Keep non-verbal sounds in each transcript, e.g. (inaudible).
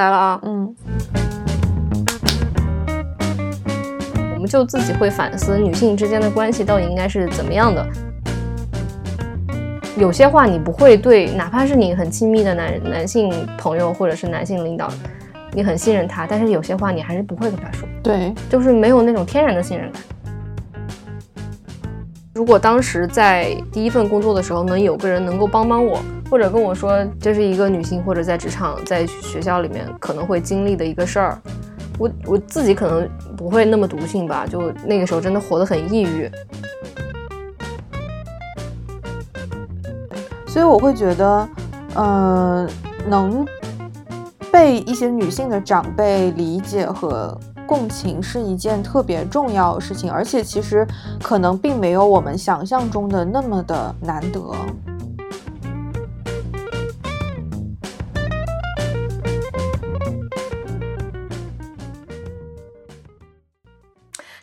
来了啊，嗯，我们就自己会反思女性之间的关系到底应该是怎么样的。有些话你不会对，哪怕是你很亲密的男男性朋友或者是男性领导，你很信任他，但是有些话你还是不会跟他说，对，就是没有那种天然的信任感。如果当时在第一份工作的时候能有个人能够帮帮我，或者跟我说这是一个女性或者在职场在学校里面可能会经历的一个事儿，我我自己可能不会那么毒性吧，就那个时候真的活得很抑郁。所以我会觉得，嗯、能被一些女性的长辈理解和共情是一件特别重要的事情，而且其实可能并没有我们想象中的那么的难得。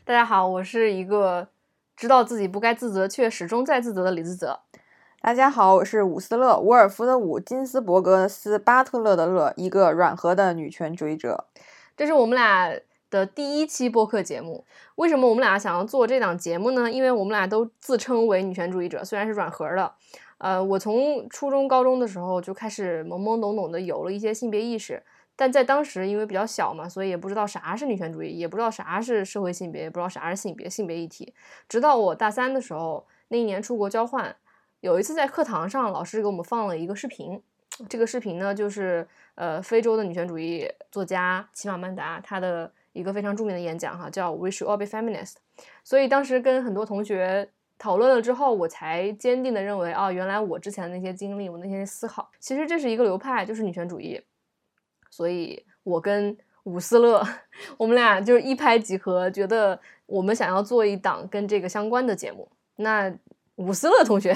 大家好，我是一个知道自己不该自责却始终在自责的李自责。大家好，我是伍斯勒，伍尔夫的伍，金斯伯格斯巴特勒的勒，一个软核的女权主义者。这是我们俩的第一期播客节目。为什么我们俩想要做这档节目呢？因为我们俩都自称为女权主义者，虽然是软核的。呃，我从初中、高中的时候就开始懵懵懂懂的有了一些性别意识，但在当时因为比较小嘛，所以也不知道啥是女权主义，也不知道啥是社会性别，也不知道啥是性别性别议题。直到我大三的时候，那一年出国交换，有一次在课堂上，老师给我们放了一个视频。这个视频呢，就是呃非洲的女权主义作家齐马曼达她的一个非常著名的演讲哈，叫 We should all be feminist。所以当时跟很多同学讨论了之后，我才坚定的认为啊，原来我之前的那些经历，我那些思考，其实这是一个流派，就是女权主义。所以我跟伍思乐，(laughs) 我们俩就是一拍即合，觉得我们想要做一档跟这个相关的节目。那伍思乐同学，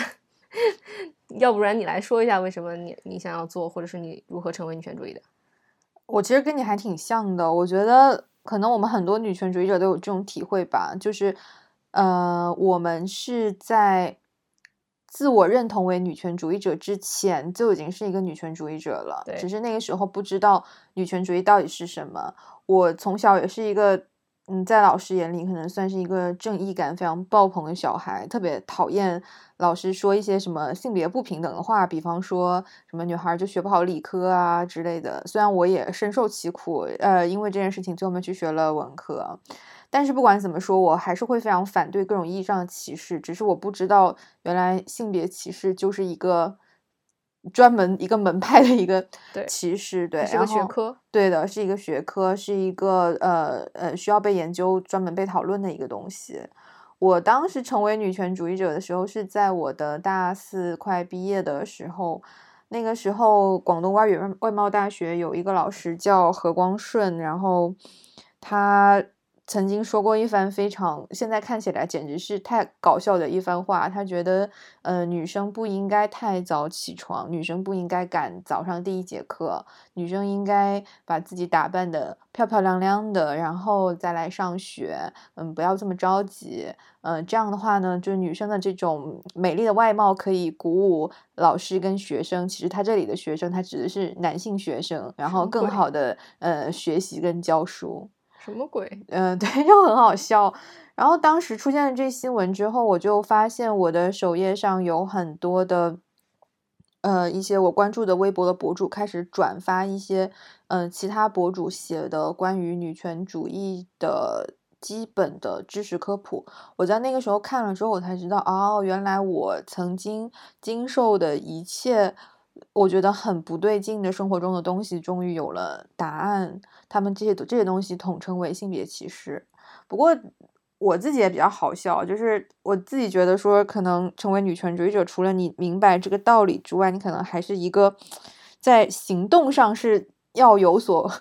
(laughs) 要不然你来说一下为什么你你想要做，或者是你如何成为女权主义的？我其实跟你还挺像的，我觉得可能我们很多女权主义者都有这种体会吧，就是，呃，我们是在自我认同为女权主义者之前就已经是一个女权主义者了，对只是那个时候不知道女权主义到底是什么。我从小也是一个，嗯，在老师眼里可能算是一个正义感非常爆棚的小孩，特别讨厌老师说一些什么性别不平等的话，比方说什么女孩儿就学不好理科啊之类的。虽然我也深受其苦，呃，因为这件事情最后面去学了文科，但是不管怎么说，我还是会非常反对各种意义上的歧视。只是我不知道，原来性别歧视就是一个专门一个门派的一个对歧视，对，是个学科。对的，是一个学科，是一个呃呃需要被研究、专门被讨论的一个东西。我当时成为女权主义者的时候，是在我的大四快毕业的时候。那个时候，广东外语外外贸大学有一个老师叫何光顺，然后他曾经说过一番非常现在看起来简直是太搞笑的一番话。他觉得，呃，女生不应该太早起床，女生不应该赶早上第一节课，女生应该把自己打扮的漂漂亮亮的，然后再来上学。嗯，不要这么着急。嗯，这样的话呢，就是女生的这种美丽的外貌可以鼓舞老师跟学生。其实他这里的学生，他指的是男性学生，然后更好的呃学习跟教书。什么鬼？(laughs) 嗯，对，(laughs) 就很好笑。然后当时出现了这新闻之后，我就发现我的首页上有很多的，呃，一些我关注的微博的博主开始转发一些，呃，其他博主写的关于女权主义的基本的知识科普。我在那个时候看了之后，我才知道，哦，原来我曾经经受的一切。我觉得很不对劲的生活中的东西，终于有了答案。他们这些这些东西统称为性别歧视。不过我自己也比较好笑，就是我自己觉得说，可能成为女权主义者，除了你明白这个道理之外，你可能还是一个在行动上是要有所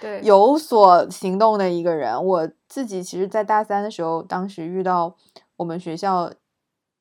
对，有所行动的一个人。我自己其实，在大三的时候，当时遇到我们学校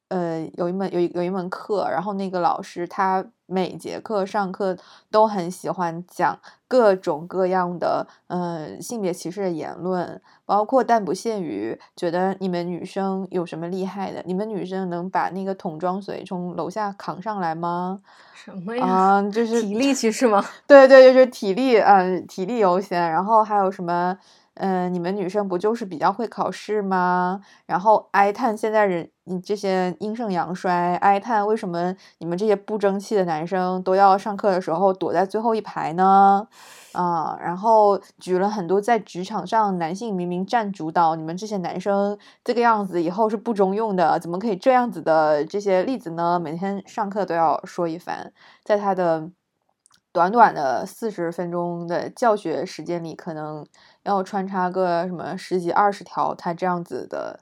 呃，有一门有一有一门课，然后那个老师他每节课上课都很喜欢讲各种各样的呃性别歧视的言论，包括但不限于觉得你们女生有什么厉害的？你们女生能把那个桶装水从楼下扛上来吗？什么呀？啊、就是体力歧视吗？对对，就是体力，呃，体力优先。然后还有什么，嗯、你们女生不就是比较会考试吗？然后哀叹现在人，你这些阴盛阳衰，哀叹为什么你们这些不争气的男生都要上课的时候躲在最后一排呢？啊、然后举了很多在职场上男性明明占主导，你们这些男生这个样子以后是不中用的，怎么可以这样子的这些例子呢？每天上课都要说一番，在他的短短的四十分钟的教学时间里，可能要穿插个什么十几二十条他这样子的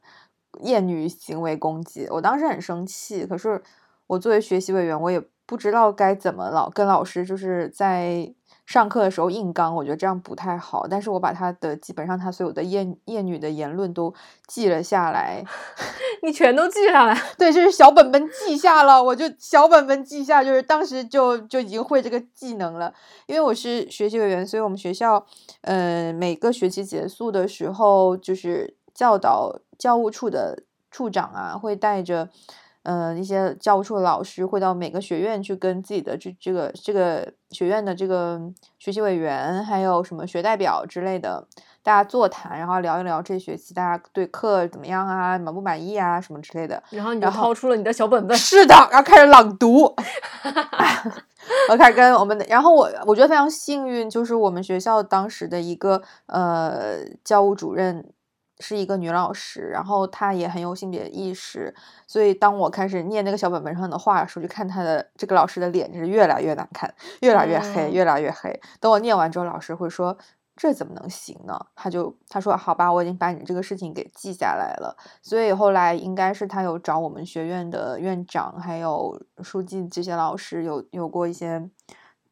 厌女行为攻击。我当时很生气，可是我作为学习委员，我也不知道该怎么老跟老师就是在上课的时候硬刚，我觉得这样不太好。但是我把他的基本上他所有的厌厌女的言论都记了下来，(laughs) 你全都记下来。(laughs) 对，就是小本本记下了，我就小本本记下，就是当时就就已经会这个技能了。因为我是学习委员，所以我们学校，呃，每个学期结束的时候，就是教导教务处的处长啊，会带着，呃，一些教务处的老师会到每个学院去跟自己的这这个这个学院的这个学习委员，还有什么学代表之类的。大家座谈，然后聊一聊这学期大家对课怎么样啊，满不满意啊，什么之类的。然后你就掏出了你的小本本，是的，然后开始朗读。(laughs) 我开始跟我们的，然后我我觉得非常幸运，就是我们学校当时的一个呃教务主任是一个女老师，然后她也很有性别意识，所以当我开始念那个小本本上的话的时候，就看她的这个老师的脸就是越来越难看，越来越黑，嗯越来越黑。等我念完之后，老师会说。这怎么能行呢？他就他说好吧，我已经把你这个事情给记下来了。所以后来应该是他有找我们学院的院长还有书记这些老师有有过一些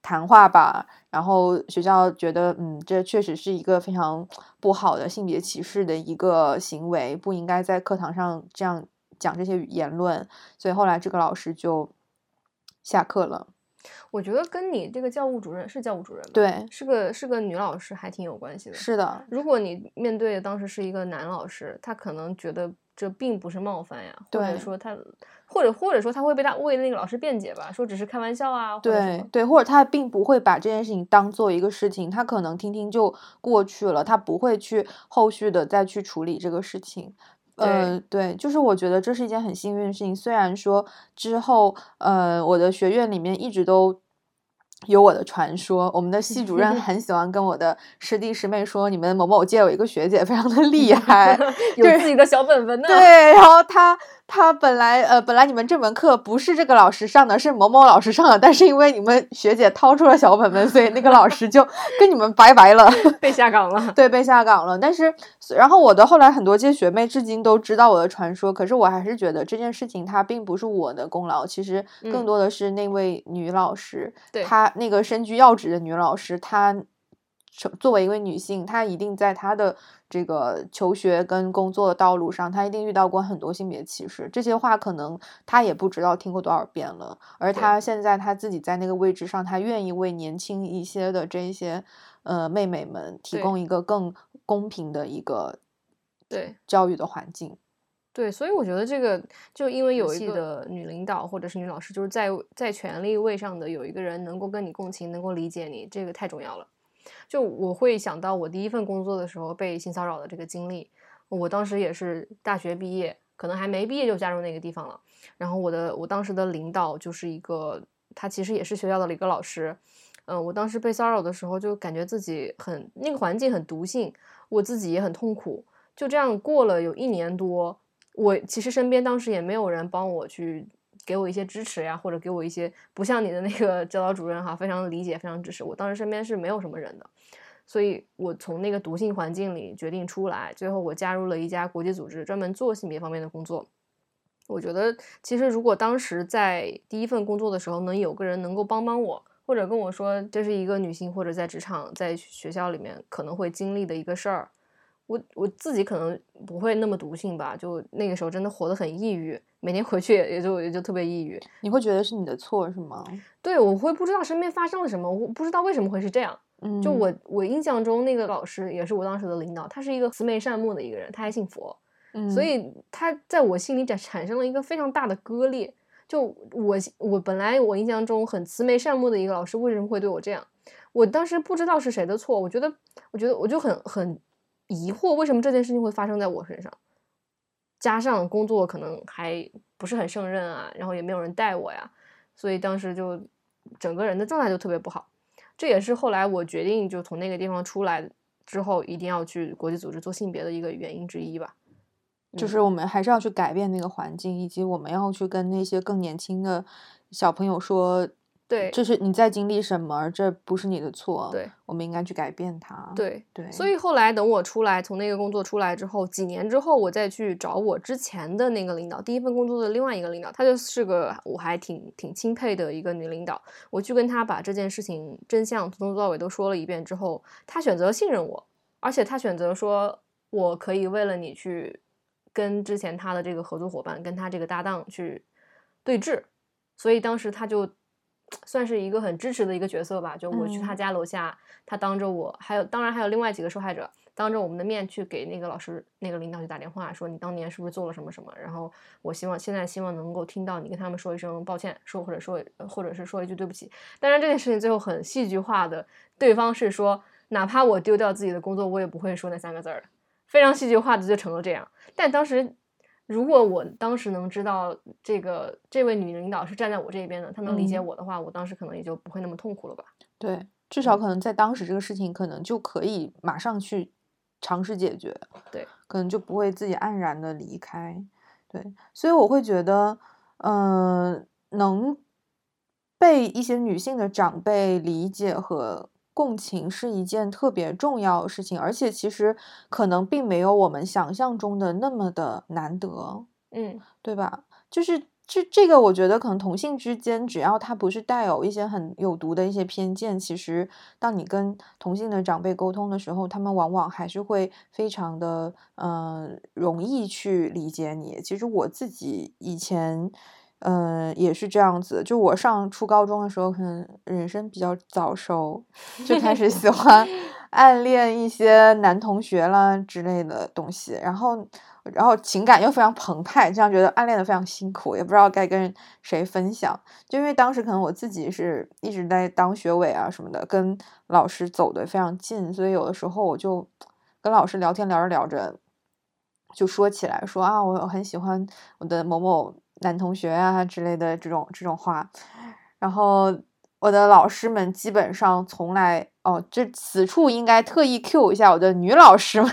谈话吧，然后学校觉得嗯，这确实是一个非常不好的性别歧视的一个行为，不应该在课堂上这样讲这些言论，所以后来这个老师就下课了。我觉得跟你这个教务主任是教务主任吧？，对，是个是个女老师，还挺有关系的。是的，如果你面对当时是一个男老师，他可能觉得这并不是冒犯呀，或者说他，或者或者说他会被他为那个老师辩解吧，说只是开玩笑啊，对对，或者他并不会把这件事情当做一个事情，他可能听听就过去了，他不会去后续的再去处理这个事情。呃，对，就是我觉得这是一件很幸运的事情。虽然说之后，呃，我的学院里面一直都有我的传说，我们的系主任 (laughs) 很喜欢跟我的师弟师妹说，你们某某届有一个学姐非常的 (laughs) 厉害，有对自己的小本本呢。对，然后他他本来呃本来你们这门课不是这个老师上的，是某某老师上的，但是因为你们学姐掏出了小本本，所以那个老师就跟你们拜拜了。(laughs) 被下岗了。对，被下岗了。但是，然后我的后来很多届学妹至今都知道我的传说，可是我还是觉得这件事情它并不是我的功劳，其实更嗯多的是那位女老师，对她那个身居要职的女老师，她成作为一位女性，她一定在她的这个求学跟工作的道路上，他一定遇到过很多性别歧视。这些话可能他也不知道听过多少遍了，而他现在他自己在那个位置上，他愿意为年轻一些的这一些呃妹妹们提供一个更公平的一个对教育的环境。对，所以我觉得这个就因为有一个女领导或者是女老师，就是在在权力位上的有一个人能够跟你共情，能够理解你，这个太重要了。就我会想到我第一份工作的时候被性骚扰的这个经历，我当时也是大学毕业，可能还没毕业就加入那个地方了。然后我的我当时的领导就是一个，他其实也是学校的一个老师。嗯、我当时被骚扰的时候，就感觉自己很那个环境很毒性，我自己也很痛苦。就这样过了有一年多，我其实身边当时也没有人帮我去给我一些支持呀，或者给我一些不像你的那个教导主任哈，非常理解，非常支持。我当时身边是没有什么人的，所以我从那个毒性环境里决定出来，最后我加入了一家国际组织，专门做性别方面的工作。我觉得其实如果当时在第一份工作的时候，能有个人能够帮帮我，或者跟我说这是一个女性或者在职场在学校里面可能会经历的一个事儿。我我自己可能不会那么毒性吧，就那个时候真的活得很抑郁，每天回去也就也就特别抑郁。你会觉得是你的错是吗？对，我会不知道身边发生了什么，我不知道为什么会是这样。嗯，就我我印象中那个老师也是我当时的领导，他是一个慈眉善目的一个人，他还信佛，嗯，所以他在我心里产产生了一个非常大的割裂。就我我本来我印象中很慈眉善目的一个老师，为什么会对我这样？我当时不知道是谁的错，我觉得我觉得我就很很疑惑，为什么这件事情会发生在我身上？加上工作可能还不是很胜任啊，然后也没有人带我呀，所以当时就整个人的状态就特别不好。这也是后来我决定就从那个地方出来之后，一定要去国际组织做性别的一个原因之一吧。就是我们还是要去改变那个环境，以及我们要去跟那些更年轻的小朋友说，对，就是你在经历什么，这不是你的错，对，我们应该去改变它。对对，所以后来等我出来，从那个工作出来之后，几年之后，我再去找我之前的那个领导，第一份工作的另外一个领导，她就是个我还挺挺钦佩的一个女领导。我去跟她把这件事情真相从头到尾都说了一遍之后，她选择信任我，而且她选择说我可以为了你去。跟之前他的这个合作伙伴，跟他这个搭档去对峙，所以当时他就算是一个很支持的一个角色吧。就我去他家楼下，他当着我，还有当然还有另外几个受害者，当着我们的面去给那个老师、那个领导去打电话，说你当年是不是做了什么什么？然后我希望现在希望能够听到你跟他们说一声抱歉，说或者说或者是说一句对不起。当然这件事情最后很戏剧化的，对方是说哪怕我丢掉自己的工作，我也不会说那三个字儿。非常戏剧化的就成了这样，但当时如果我当时能知道这个这位女领导是站在我这边的，她能理解我的话，我当时可能也就不会那么痛苦了吧？对，至少可能在当时这个事情可能就可以马上去尝试解决，对，可能就不会自己黯然的离开。对，所以我会觉得，嗯，能被一些女性的长辈理解和。共情是一件特别重要的事情，而且其实可能并没有我们想象中的那么的难得，嗯，对吧？就是这这个，我觉得可能同性之间，只要他不是带有一些很有毒的一些偏见，其实当你跟同性的长辈沟通的时候，他们往往还是会非常的嗯容易去理解你。其实我自己以前。嗯，也是这样子。就我上初高中的时候，可能人生比较早熟，就开始喜欢 (laughs) 暗恋一些男同学啦之类的东西。然后，然后情感又非常澎湃，这样觉得暗恋的非常辛苦，也不知道该跟谁分享。就因为当时可能我自己是一直在当学委啊什么的，跟老师走的非常近，所以有的时候我就跟老师聊天，聊着聊着就说起来，说啊，我很喜欢我的某某。男同学啊之类的这种这种话，然后我的老师们基本上从来哦，这此处应该特意 Q 一下我的女老师们，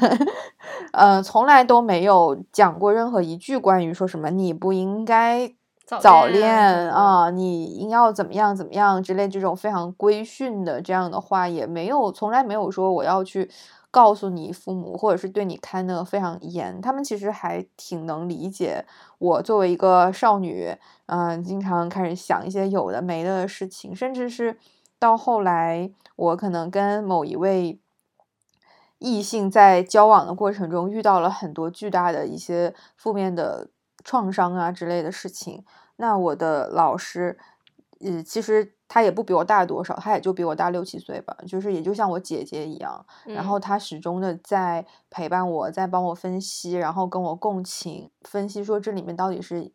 呃，从来都没有讲过任何一句关于说什么你不应该早恋啊，你应要怎么样怎么样之类这种非常规训的这样的话，也没有从来没有说我要去。告诉你父母，或者是对你看的非常严，他们其实还挺能理解我作为一个少女，嗯，经常开始想一些有的没的事情，甚至是到后来，我可能跟某一位异性在交往的过程中遇到了很多巨大的一些负面的创伤啊之类的事情，那我的老师，呃，其实。他也不比我大多少，他也就比我大六七岁吧，就是也就像我姐姐一样。然后他始终的在陪伴我，在帮我分析，然后跟我共情，分析说这里面到底是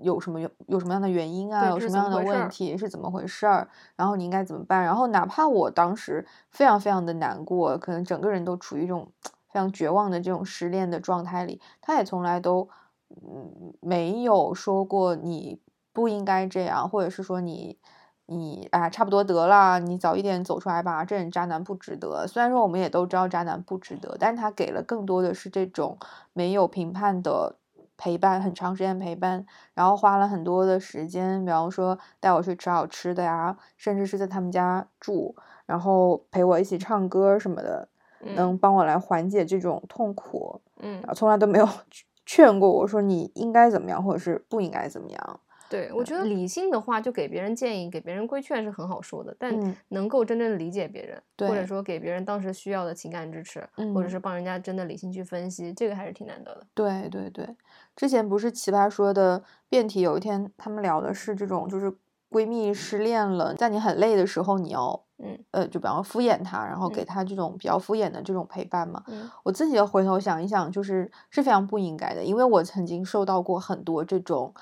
有什么有有什么样的原因啊，有什么样的问题是怎么回事儿，然后你应该怎么办？然后哪怕我当时非常非常的难过，可能整个人都处于一种非常绝望的这种失恋的状态里，他也从来都嗯没有说过你不应该这样，或者是说你。你哎，差不多得了，你早一点走出来吧。这种渣男不值得。虽然说我们也都知道渣男不值得，但是他给了更多的是这种没有评判的陪伴，很长时间陪伴，然后花了很多的时间，比方说带我去吃好吃的呀，甚至是在他们家住，然后陪我一起唱歌什么的，能帮我来缓解这种痛苦。嗯，从来都没有 (laughs) 劝过我说你应该怎么样，或者是不应该怎么样。对，我觉得理性的话，就给别人建议、给别人规劝是很好说的，但嗯。能够真正理解别人，或者说给别人当时需要的情感支持，或者嗯。是帮人家真的理性去分析，这个还是挺难得的。对对对，之前不是奇葩说的辩题，有一天他们聊的是这种，就是闺蜜失恋了，在你很累的时候，你要嗯。呃，就比方敷衍她，然后给嗯。她这种比较敷衍的这种陪伴嘛。嗯。我自己要回头想一想，就是是非常不应该的，因为我曾经受到过很多这种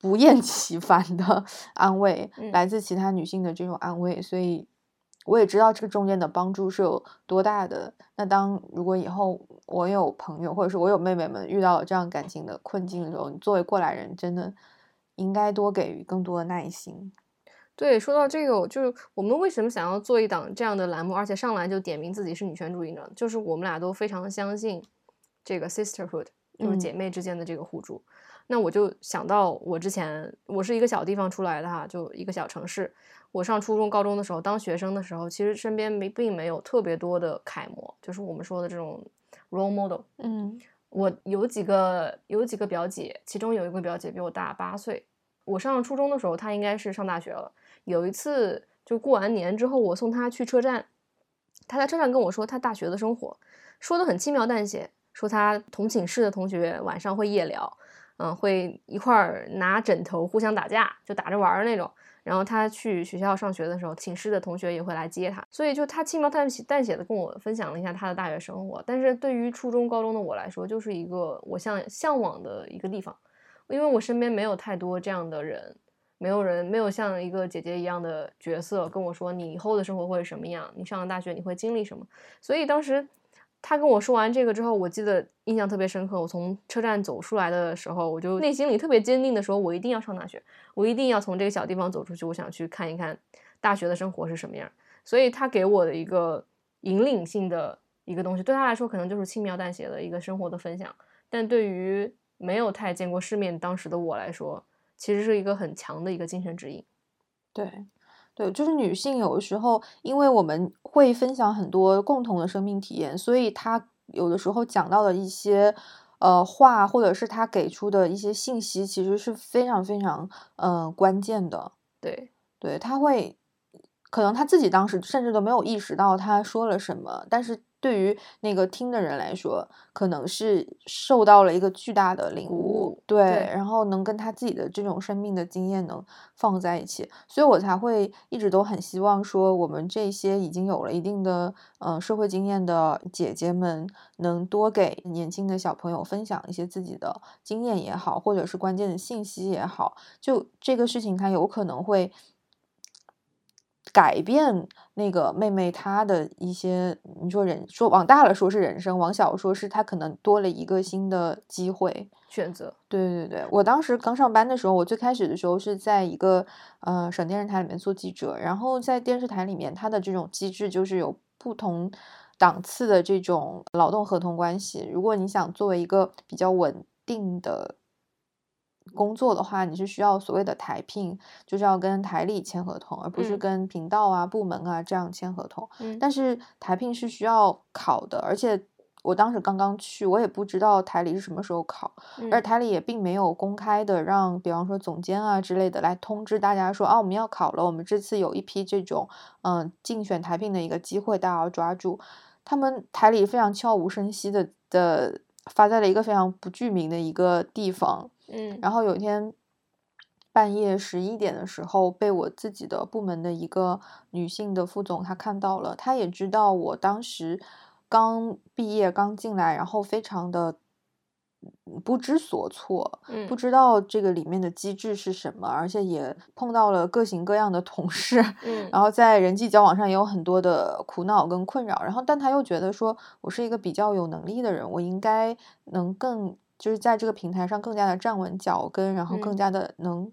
不厌其烦的 (laughs) 安慰，嗯来自其他女性的这种安慰，所以我也知道这个中间的帮助是有多大的。那当如果以后我有朋友，或者是我有妹妹们遇到了这样感情的困境的时候，你作为过来人，真的应该多给予更多的耐心。对，说到这个，就是我们为什么想要做一档这样的栏目，而且上来就点名自己是女权主义呢？就是我们俩都非常相信这个 sisterhood，就是姐嗯妹之间的这个互助。那我就想到我之前，我是一个小地方出来的哈，就一个小城市。我上初中、高中的时候，当学生的时候，其实身边没并没有特别多的楷模，就是我们说的这种 role model。嗯我有几个有几个表姐，其中有一个表姐比我大八岁。我上初中的时候，她应该是上大学了。有一次就过完年之后，我送她去车站，她在车站跟我说她大学的生活，说的很轻描淡写，说她同寝室的同学晚上会夜聊，嗯，会一块儿拿枕头互相打架，就打着玩儿那种。然后他去学校上学的时候，寝室的同学也会来接他，所以就他轻描淡写淡写的跟我分享了一下他的大学生活。但是对于初中、高中的我来说，就是一个我向向往的一个地方，因为我身边没有太多这样的人，没有人没有像一个姐姐一样的角色跟我说你以后的生活会是什么样，你上了大学你会经历什么。所以当时他跟我说完这个之后，我记得印象特别深刻。我从车站走出来的时候，我就内心里特别坚定的说，我一定要上大学，我一定要从这个小地方走出去，我想去看一看大学的生活是什么样。所以他给我的一个引领性的一个东西，对他来说可能就是轻描淡写的一个生活的分享，但对于没有太见过世面当时的我来说，其实是一个很强的一个精神指引。对，对，就是女性有的时候，因为我们会分享很多共同的生命体验，所以她有的时候讲到的一些呃话，或者是她给出的一些信息，其实是非常非常呃关键的。对，对，她会可能他自己当时甚至都没有意识到他说了什么，但是对于那个听的人来说，可能是受到了一个巨大的领悟，对，对然后能跟他自己的这种生命的经验能放在一起，所以我才会一直都很希望说，我们这些已经有了一定的呃社会经验的姐姐们，能多给年轻的小朋友分享一些自己的经验也好，或者是关键的信息也好，就这个事情它有可能会。改变那个妹妹她的一些，你说人说往大了说是人生，往小说是她可能多了一个新的机会。选择，对对对，我当时刚上班的时候，我最开始的时候是在一个呃省电视台里面做记者，然后在电视台里面，它的这种机制就是有不同档次的这种劳动合同关系。如果你想作为一个比较稳定的工作的话，你是需要所谓的台聘，就是要跟台里签合同，而不是嗯跟频道啊、部门啊这样签合同。嗯，但是台聘是需要考的，而且我当时刚刚去，我也不知道台里是什么时候考，而嗯台里也并没有公开的让，比方说总监啊之类的来通知大家说啊，我们要考了，我们这次有一批这种嗯竞选台聘的一个机会，大家要抓住。他们台里非常悄无声息的的发在了一个非常不具名的一个地方，嗯，然后有一天半夜十一点的时候，被我自己的部门的一个女性的副总她看到了，她也知道我当时刚毕业刚进来，然后非常的嗯不知所措，嗯。不知道这个里面的机制是什么，而且也碰到了各型各样的同事，(laughs) 嗯。然后在人际交往上也有很多的苦恼跟困扰，然后但他又觉得说我是一个比较有能力的人，我应该能更就是在这个平台上更加的站稳脚跟，然后更嗯。加的能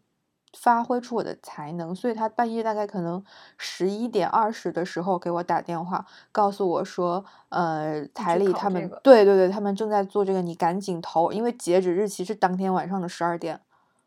发挥出我的才能，所以他半夜大概可能十一点二十的时候给我打电话，告诉我说，呃，台里他们这个。对对对，他们正在做这个，你赶紧投，因为截止日期是当天晚上的十二点。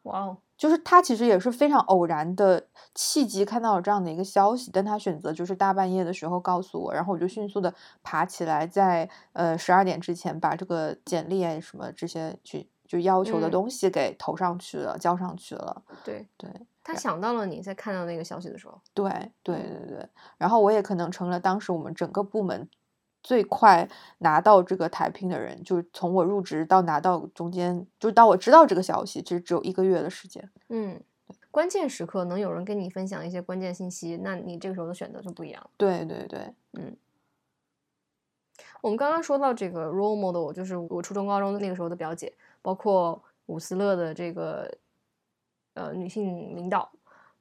哇哦，就是他其实也是非常偶然的契机看到了这样的一个消息，但他选择就是大半夜的时候告诉我，然后我就迅速的爬起来，在呃十二点之前把这个简历啊什么这些去就要求的嗯。东西给投上去了，交上去了。对对他想到了你在看到那个消息的时候，对对嗯。对对，然后我也可能成了当时我们整个部门最快拿到这个台聘的人，就是从我入职到拿到中间，就到我知道这个消息，其实只有一个月的时间。嗯，关键时刻能有人跟你分享一些关键信息，那你这个时候的选择就不一样了。对对对，我们刚刚说到这个 role model，就是我初中、高中的那个时候的表姐，包括伍思乐的这个呃女性领导，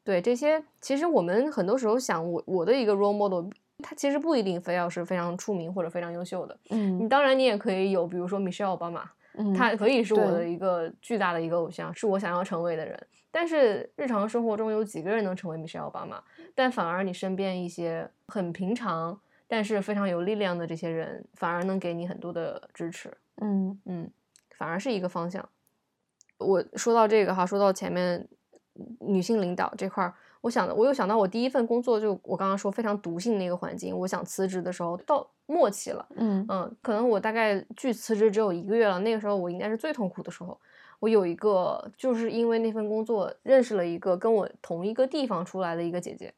对这些，其实我们很多时候想我我的一个 role model，他其实不一定非要是非常出名或者非常优秀的。嗯你当然你也可以有，比如说 Michelle 奥巴马，嗯，他可以是我的一个巨大的一个偶像，是我想要成为的人。但是日常生活中有几个人能成为 Michelle 奥巴马？但反而你身边一些很平常，但是非常有力量的这些人，反而能给你很多的支持。嗯嗯，反而是一个方向。我说到这个哈，说到前面女性领导这块儿，我想的，我又想到我第一份工作，就我刚刚说非常毒性的一个环境，我想辞职的时候到末期了。嗯嗯，可能我大概距辞职只有一个月了，那个时候我应该是最痛苦的时候。我有一个，就是因为那份工作认识了一个跟我同一个地方出来的一个姐姐，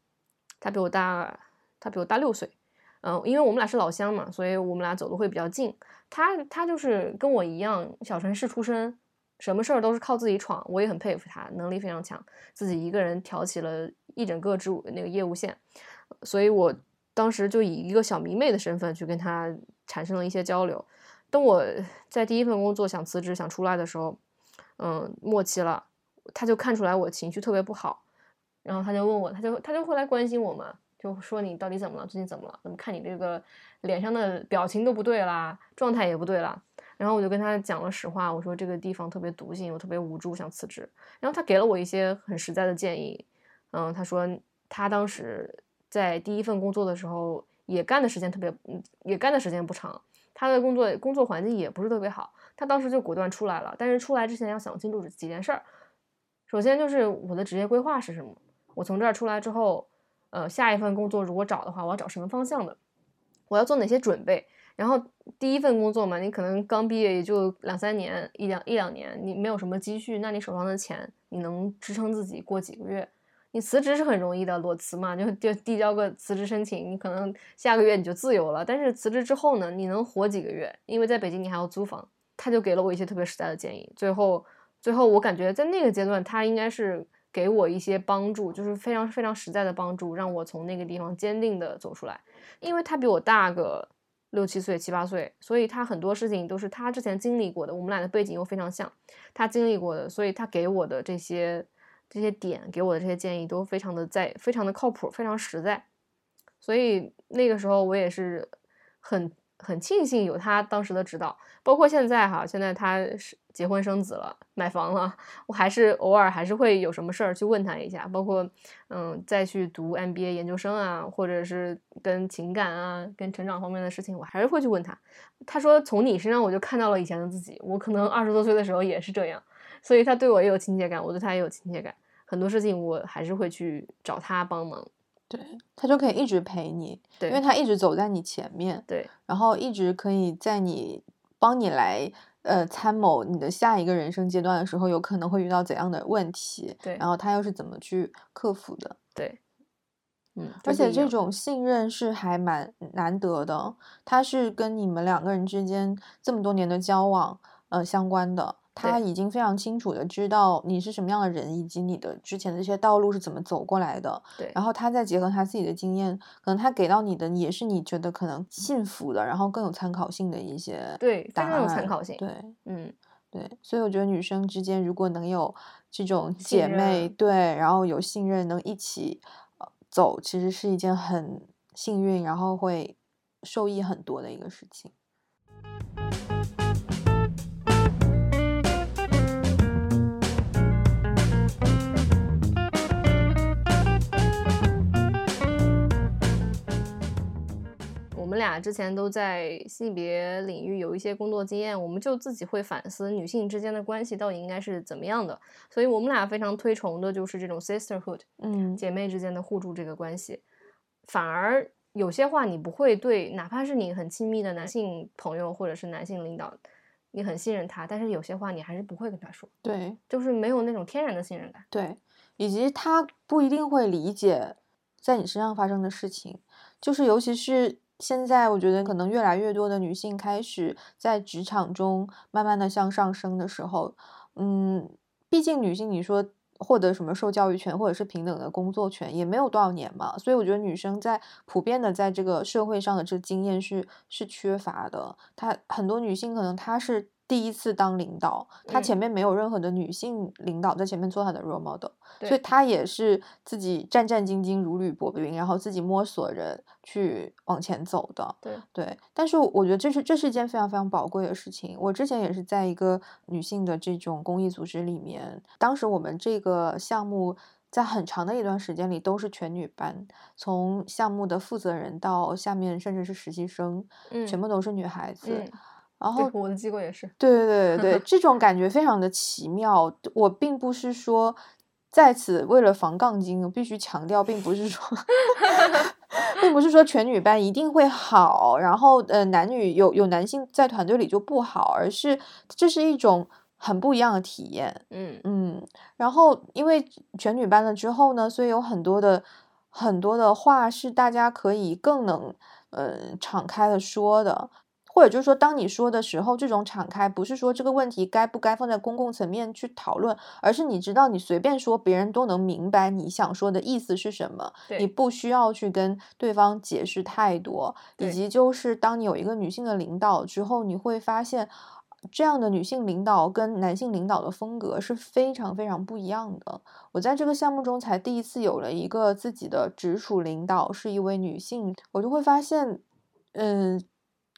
她比我大，她比我大六岁。嗯，因为我们俩是老乡嘛，所以我们俩走的会比较近。她她就是跟我一样，小城市出身，什么事儿都是靠自己闯。我也很佩服他，能力非常强，自己一个人挑起了一整个支务那个业务线。所以我当时就以一个小迷妹的身份去跟他产生了一些交流。等我在第一份工作想辞职、想出来的时候，嗯，末期了，他就看出来我情绪特别不好，然后他就问我，他就他就会来关心我嘛，就说你到底怎么了？最近怎么了？怎么看你这个脸上的表情都不对啦，状态也不对啦。然后我就跟他讲了实话，我说这个地方特别毒性，我特别无助，想辞职。然后他给了我一些很实在的建议，嗯，他说他当时在第一份工作的时候也干的时间特别，也干的时间不长，他的工作工作环境也不是特别好，他当时就果断出来了。但是出来之前要想清楚几件事儿，首先就是我的职业规划是什么，我从这儿出来之后，呃，下一份工作如果找的话，我要找什么方向的，我要做哪些准备。然后第一份工作嘛，你可能刚毕业也就两三年，一两一两年，你没有什么积蓄，那你手上的钱你能支撑自己过几个月？你辞职是很容易的，裸辞嘛，就就递交个辞职申请，你可能下个月你就自由了。但是辞职之后呢，你能活几个月？因为在北京你还要租房。他就给了我一些特别实在的建议。最后，最后我感觉在那个阶段，他应该是给我一些帮助，就是非常非常实在的帮助，让我从那个地方坚定的走出来。因为他比我大个六七岁、七八岁，所以他很多事情都是他之前经历过的，我们俩的背景又非常像，他经历过的，所以他给我的这些这些点，给我的这些建议都非常的在，非常的靠谱，非常实在。所以那个时候我也是很很庆幸有他当时的指导，包括现在哈，现在他是结婚生子了，买房了，我还是偶尔还是会有什么事儿去问他一下，包括嗯再去读 MBA 研究生啊，或者是跟情感啊、跟成长方面的事情，我还是会去问他。他说从你身上我就看到了以前的自己，我可能二十多岁的时候也是这样，所以他对我也有亲切感，我对他也有亲切感，很多事情我还是会去找他帮忙。对，他就可以一直陪你，对，因为他一直走在你前面，对然后一直可以在你帮你来呃参谋你的下一个人生阶段的时候，有可能会遇到怎样的问题，对然后他又是怎么去克服的。对，嗯，而且这种信任是还蛮难得的，他是跟你们两个人之间这么多年的交往呃相关的。他已经非常清楚的知道你是什么样的人，以及你的之前的这些道路是怎么走过来的。对，然后他再结合他自己的经验，可能他给到你的也是你觉得可能幸福的，然后更有参考性的一些对，非答常有参考性。对嗯，对，所以我觉得女生之间如果能有这种姐妹，对，然后有信任，能一起呃走，其实是一件很幸运，然后会受益很多的一个事情。们俩之前都在性别领域有一些工作经验，我们就自己会反思女性之间的关系到底应该是怎么样的。所以我们俩非常推崇的就是这种 sisterhood，嗯，姐妹之间的互助这个关系。反而有些话你不会对，哪怕是你很亲密的男性朋友或者是男性领导你很信任他，但是有些话你还是不会跟他说，对就是没有那种天然的信任感。对，以及他不一定会理解在你身上发生的事情，就是尤其是现在，我觉得可能越来越多的女性开始在职场中慢慢的向上升的时候，嗯，毕竟女性你说获得什么受教育权或者是平等的工作权也没有多少年嘛，所以我觉得女生在普遍的在这个社会上的这经验是是缺乏的。她很多女性可能她是第一次当领导，他前嗯面没有任何的女性领导在前面做他的 role model，所以对她也是自己战战兢兢、如履薄冰，然后自己摸索着去往前走的。对，对，但是我觉得这是这是一件非常非常宝贵的事情。我之前也是在一个女性的这种公益组织里面，当时我们这个项目在很长的一段时间里都是全女班，从项目的负责人到下面甚至是实习生，嗯全部都是女孩子。嗯，然后我的机构也是。对对对对，(laughs) 这种感觉非常的奇妙。我并不是说在此为了防杠精，我必须强调，并不是说，(laughs) 并不是说全女班一定会好，然后呃男女有有男性在团队里就不好，而是这是一种很不一样的体验。嗯嗯，然后因为全女班了之后呢，所以有很多的很多的话是大家可以更能呃敞开的说的，或者就是说，当你说的时候，这种敞开不是说这个问题该不该放在公共层面去讨论，而是你知道你随便说，别人都能明白你想说的意思是什么，你不需要去跟对方解释太多，以及就是当你有一个女性的领导之后，你会发现。这样的女性领导跟男性领导的风格是非常非常不一样的。我在这个项目中才第一次有了一个自己的直属领导，是一位女性，我就会发现，嗯，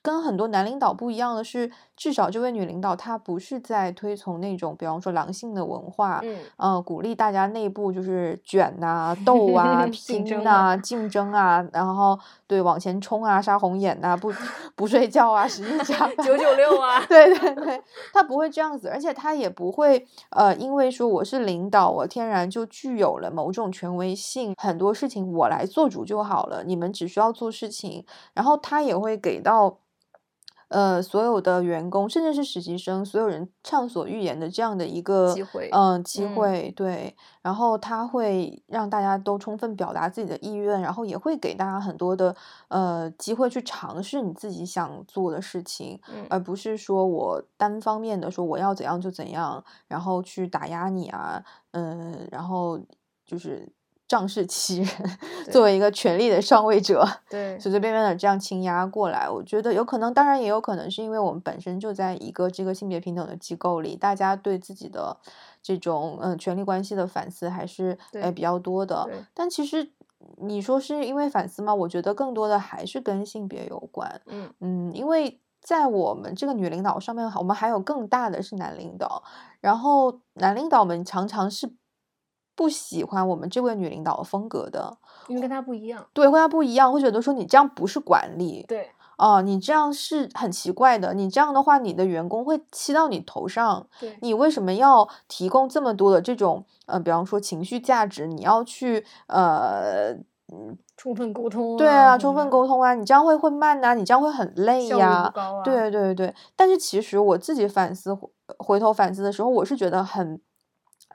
跟很多男领导不一样的是，至少这位女领导她不是在推崇那种，比方说狼性的文化，嗯呃，鼓励大家内部就是卷呐、斗 (laughs) 啊、拼竞争呐、竞争啊，然后对往前冲啊、杀红眼呐、不不睡觉啊、使劲加班，九九六啊，(laughs) 对对对，她不会这样子，而且她也不会呃，因为说我是领导，我天然就具有了某种权威性，很多事情我来做主就好了，你们只需要做事情。然后她也会给到呃所有的员工，甚至是实习生，所有人畅所欲言的这样的一个机会嗯、机嗯会对。然后他会让大家都充分表达自己的意愿，然后也会给大家很多的呃机会去尝试你自己想做的事情。嗯而不是说我单方面的说我要怎样就怎样，然后去打压你啊，嗯，然后就是仗势欺人，作为一个权力的上位者，(laughs) 对随随便便的这样倾压过来，我觉得有可能，当然也有可能是因为我们本身就在一个这个性别平等的机构里，大家对自己的这种嗯、呃权力关系的反思还是呃比较多的，但其实。你说是因为反思吗？我觉得更多的还是跟性别有关。嗯嗯，因为在我们这个女领导上面，我们还有更大的是男领导，然后男领导们常常是不喜欢我们这位女领导的风格的，因为跟她不一样。对，跟她不一样，会觉得说你这样不是管理，对哦、你这样是很奇怪的，你这样的话，你的员工会气到你头上，对你为什么要提供这么多的这种呃，比方说情绪价值，你要去呃。充分沟通对啊，充分沟通啊，你这样会会慢呐、你这样会很累呀。对对对，但是其实我自己反思回回头反思的时候，我是觉得很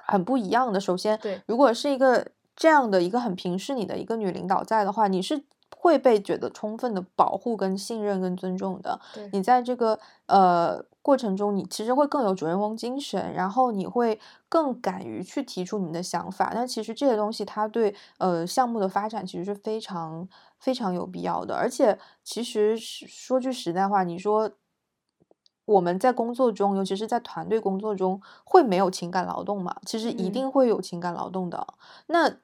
很不一样的。首先，对如果是一个这样的一个很平视你的一个女领导在的话，你是会被觉得充分的保护、跟信任、跟尊重的。对你在这个呃过程中，你其实会更有主人翁精神，然后你会更敢于去提出你的想法。那其实这些东西，它对呃项目的发展其实是非常非常有必要的。而且，其实是说句实在话，你说我们在工作中，尤其是在团队工作中，会没有情感劳动嘛？其实一嗯定会有情感劳动的。那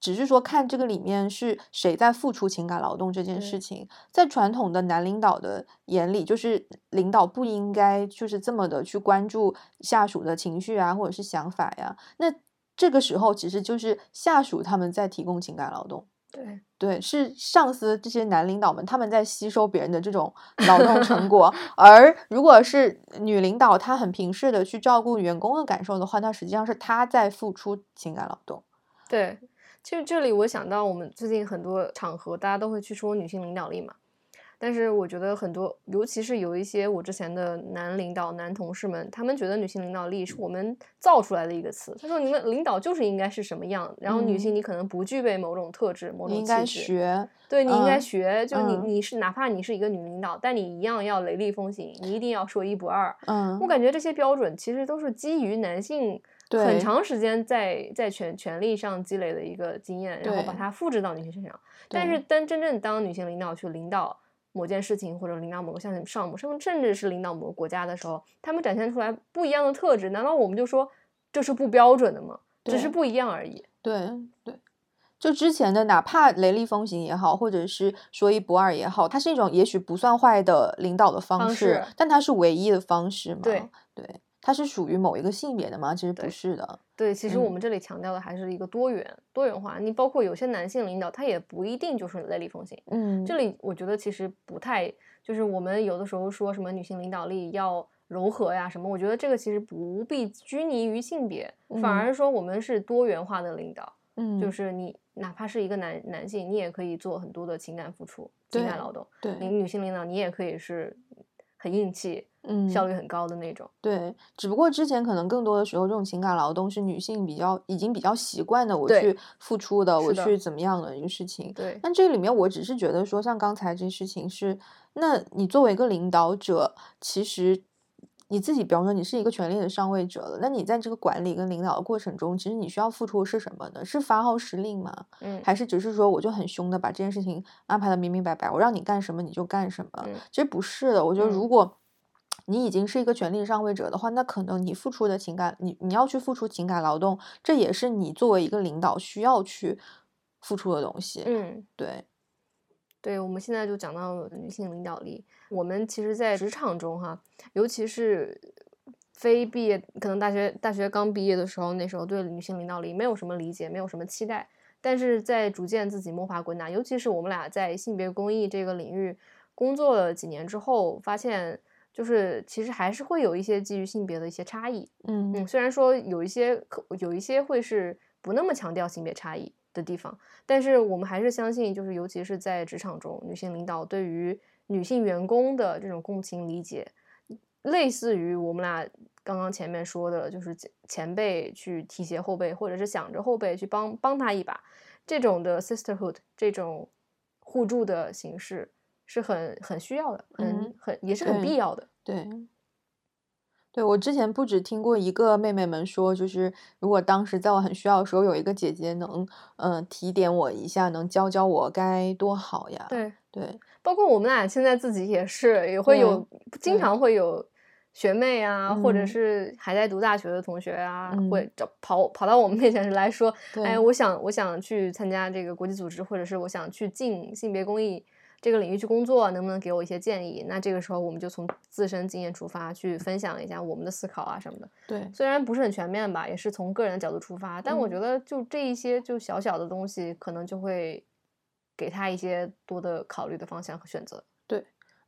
只是说看这个里面是谁在付出情感劳动这件事对情，在传统的男领导的眼里，就是领导不应该就是这么的去关注下属的情绪啊，或者是想法呀。那这个时候其实就是下属他们在提供情感劳动。对对，是上司这些男领导们，他们在吸收别人的这种劳动成果，而如果是女领导，她很平视的去照顾员工的感受的话，那实际上是她在付出情感劳动。对，其实这里我想到我们最近很多场合，大家都会去说女性领导力嘛。但是我觉得很多，尤其是有一些我之前的男领导、男同事们，他们觉得女性领导力是我们造出来的一个词。他说，你们领导就是应该是什么样，然后女性你可能不具备某种特质、某种应该气质。学，对你应该嗯学，就你嗯你是哪怕你是一个女领导，但你一样要雷厉风行，你一定要说一不二。嗯我，感觉这些标准其实都是基于男性很长时间在在权权力上积累的一个经验，然后把它复制到女性身上。但是当真正当女性领导去领导某件事情，或者领导某个项项目，甚至甚至是领导某个国家的时候，他们展现出来不一样的特质，难道我们就说这是不标准的吗？只是不一样而已。对对，就之前的哪怕雷厉风行也好，或者是说一不二也好，它是一种也许不算坏的领导的方方式，式但它是唯一的方式吗？对对，它是属于某一个性别的吗？其实不是的。对，其实我嗯们这里强调的还是一个多元多元化。你包括有些男性领导，他也不一定就是雷厉风行。嗯，这里我觉得其实不太，就是我们有的时候说什么女性领导力要柔和呀什么，我觉得这个其实不必拘泥于性别，反嗯而说我们是多元化的领导，嗯，就是你哪怕是一个男男性，你也可以做很多的情感付出、情感劳动；对，你女性领导，你也可以是很硬气、嗯，效率很高的那种。对，只不过之前可能更多的时候，这种情感劳动是女性比较已经比较习惯的，我去付出的，我去怎么样的一个事情。对，但这里面我只是觉得说，像刚才这事情是，那你作为一个领导者，其实你自己，比方说你是一个权力的上位者了，那你在这个管理跟领导的过程中，其实你需要付出的是什么呢？是发号施令吗？嗯，还是只是说我就很凶的把这件事情安排的明明白白，我让你干什么你就干什么？嗯其实不是的，我觉得嗯如果你已经是一个权力上位者的话，那可能你付出的情感，你你要去付出情感劳动，这也是你作为一个领导需要去付出的东西。嗯。对，对，我们现在就讲到女性领导力。我们其实，在职场中哈，尤其是非毕业，可能大学大学刚毕业的时候，那时候对女性领导力没有什么理解，没有什么期待。但是在逐渐自己摸爬滚打，尤其是我们俩在性别公益这个领域工作了几年之后，发现就是其实还是会有一些基于性别的一些差异。嗯嗯，虽然说有一些可有一些会是不那么强调性别差异的地方，但是我们还是相信，就是尤其是在职场中，女性领导对于女性员工的这种共情理解，类似于我们俩刚刚前面说的，就是前前辈去提携后辈，或者是想着后辈去帮帮他一把，这种的 sisterhood 这种互助的形式是很很需要的，很嗯很也是很必要的。对。对，我之前不止听过一个妹妹们说，就是如果当时在我很需要的时候，有一个姐姐能，嗯、提点我一下，能教教我该多好呀。对。对，包括我们俩现在自己也是，也会有经常会有学妹啊，或者嗯是还在读大学的同学啊，嗯会找跑跑到我们面前来说，哎，我想我想去参加这个国际组织，或者是我想去进性别公益这个领域去工作，能不能给我一些建议？那这个时候我们就从自身经验出发，去分享一下我们的思考啊什么的。对，虽然不是很全面吧，也是从个人的角度出发，但我嗯觉得就这一些就小小的东西，可能就会给他一些多的考虑的方向和选择。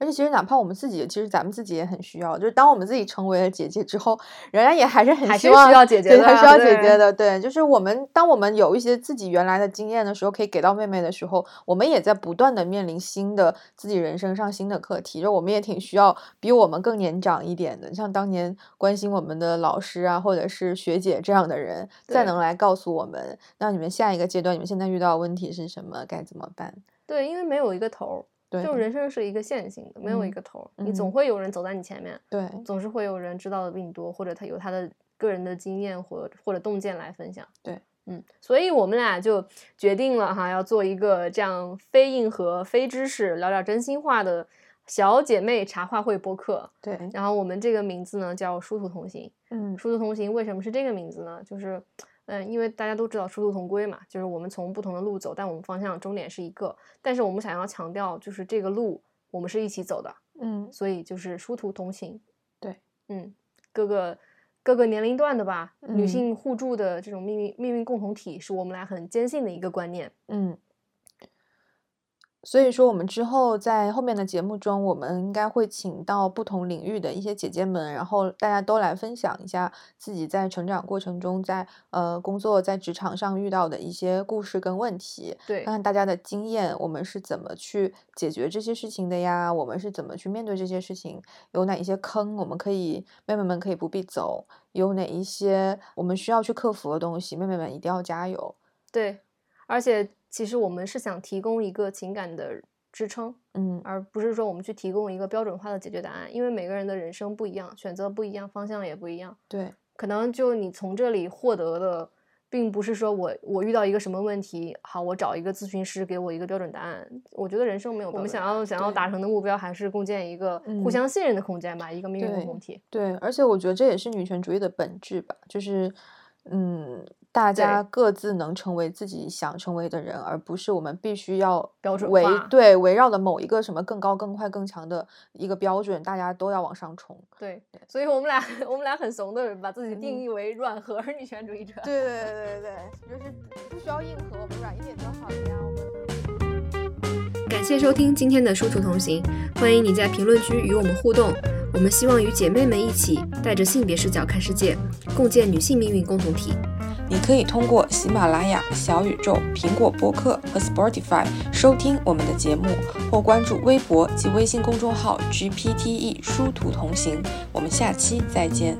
而且其实哪怕我们自己，其实咱们自己也很需要，就是当我们自己成为了姐姐之后，仍然也还是很希望需要姐姐的，还需要姐姐的。对，就是我们当我们有一些自己原来的经验的时候，可以给到妹妹的时候，我们也在不断的面临新的自己人生上新的课题，就我们也挺需要比我们更年长一点的，像当年关心我们的老师啊，或者是学姐这样的人，再能来告诉我们，那你们下一个阶段，你们现在遇到的问题是什么，该怎么办？对，因为没有一个头儿，对，就人生是一个线性的，没有一嗯个头儿，你总嗯会有人走在你前面，对，总是会有人知道的比你多，或者他有他的个人的经验或或者洞见来分享。对，嗯，所以我们俩就决定了哈，要做一个这样非硬核、非知识、聊点真心话的小姐妹茶话会播客。对，然后我们这个名字呢叫殊途同行。嗯殊途同行为什么是这个名字呢？就是，嗯，因为大家都知道殊途同归嘛，就是我们从不同的路走，但我们方向终点是一个。但是我们想要强调，就是这个路我们是一起走的，嗯，所以就是殊途同行。对，嗯，各个各个年龄段的吧，女嗯性互助的这种命运命运共同体，是我们俩很坚信的一个观念。嗯，所以说，我们之后在后面的节目中，我们应该会请到不同领域的一些姐姐们，然后大家都来分享一下自己在成长过程中，在呃工作在职场上遇到的一些故事跟问题，对看看大家的经验，我们是怎么去解决这些事情的呀？我们是怎么去面对这些事情？有哪一些坑，我们可以妹妹们可以不必走？有哪一些我们需要去克服的东西？妹妹们一定要加油！对，而且。其实我们是想提供一个情感的支撑，嗯，而不是说我们去提供一个标准化的解决答案，因为每个人的人生不一样，选择不一样，方向也不一样。对，可能就你从这里获得的，并不是说我我遇到一个什么问题，好，我找一个咨询师给我一个标准答案。我觉得人生没有，我们想要想要达成的目标，还是共建一个互相信任的空间吧，一个命运共同体。对，而且我觉得这也是女权主义的本质吧，就是。嗯，大家各自能成为自己想成为的人，而不是我们必须要标准围对围绕的某一个什么更高、更快、更强的一个标准，大家都要往上冲。对，所以我们俩 (laughs) 我们俩很怂的把自己定义为软核女权主义者。对对对对对，就是不需要硬核，我们软一点就好了呀。我们。感谢收听今天的殊途同行，欢迎你在评论区与我们互动。我们希望与姐妹们一起，带着性别视角看世界，共建女性命运共同体。你可以通过喜马拉雅、小宇宙、苹果播客和 Spotify 收听我们的节目，或关注微博及微信公众号 GPTE 殊途同行。我们下期再见。